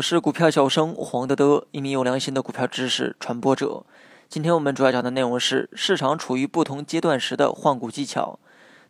我是股票小生黄德德，一名有良心的股票知识传播者。今天我们主要讲的内容是市场处于不同阶段时的换股技巧。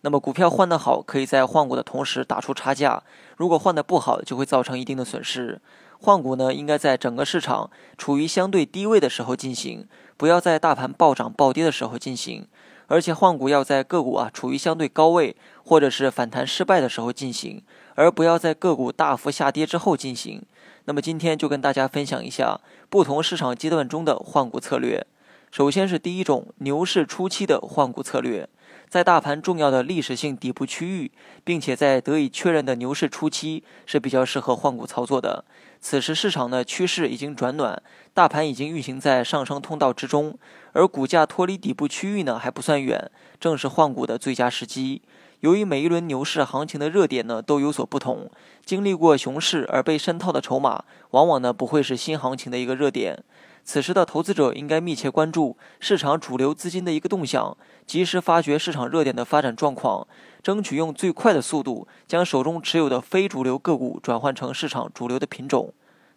那么股票换得好，可以在换股的同时打出差价；如果换得不好，就会造成一定的损失。换股呢，应该在整个市场处于相对低位的时候进行，不要在大盘暴涨暴跌的时候进行。而且换股要在个股啊处于相对高位或者是反弹失败的时候进行，而不要在个股大幅下跌之后进行。那么今天就跟大家分享一下不同市场阶段中的换股策略。首先是第一种牛市初期的换股策略。在大盘重要的历史性底部区域，并且在得以确认的牛市初期是比较适合换股操作的。此时市场的趋势已经转暖，大盘已经运行在上升通道之中，而股价脱离底部区域呢还不算远，正是换股的最佳时机。由于每一轮牛市行情的热点呢都有所不同，经历过熊市而被深套的筹码，往往呢不会是新行情的一个热点。此时的投资者应该密切关注市场主流资金的一个动向，及时发掘市场热点的发展状况，争取用最快的速度将手中持有的非主流个股转换成市场主流的品种。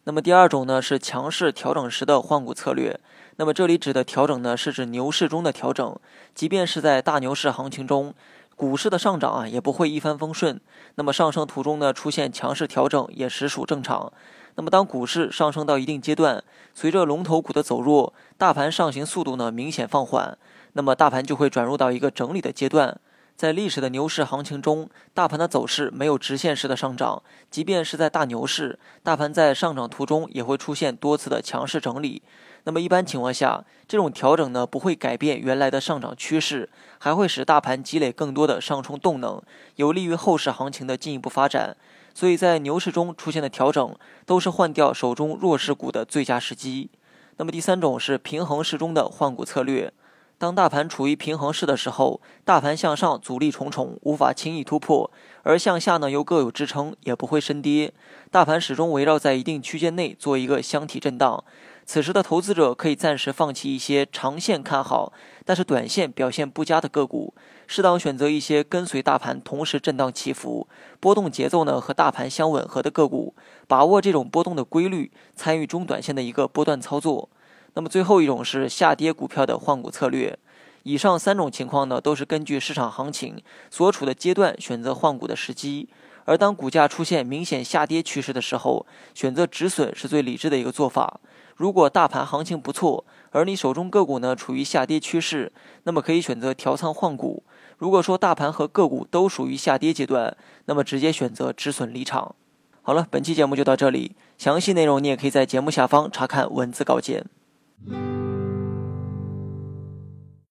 那么第二种呢是强势调整时的换股策略。那么这里指的调整呢是指牛市中的调整，即便是在大牛市行情中，股市的上涨啊也不会一帆风顺。那么上升途中呢出现强势调整也实属正常。那么，当股市上升到一定阶段，随着龙头股的走弱，大盘上行速度呢明显放缓，那么大盘就会转入到一个整理的阶段。在历史的牛市行情中，大盘的走势没有直线式的上涨，即便是在大牛市，大盘在上涨途中也会出现多次的强势整理。那么一般情况下，这种调整呢不会改变原来的上涨趋势，还会使大盘积累更多的上冲动能，有利于后市行情的进一步发展。所以在牛市中出现的调整，都是换掉手中弱势股的最佳时机。那么第三种是平衡市中的换股策略。当大盘处于平衡市的时候，大盘向上阻力重重，无法轻易突破；而向下呢又各有支撑，也不会深跌。大盘始终围绕在一定区间内做一个箱体震荡。此时的投资者可以暂时放弃一些长线看好，但是短线表现不佳的个股，适当选择一些跟随大盘同时震荡起伏、波动节奏呢和大盘相吻合的个股，把握这种波动的规律，参与中短线的一个波段操作。那么最后一种是下跌股票的换股策略。以上三种情况呢，都是根据市场行情所处的阶段选择换股的时机。而当股价出现明显下跌趋势的时候，选择止损是最理智的一个做法。如果大盘行情不错，而你手中个股呢处于下跌趋势，那么可以选择调仓换股。如果说大盘和个股都属于下跌阶段，那么直接选择止损离场。好了，本期节目就到这里，详细内容你也可以在节目下方查看文字稿件。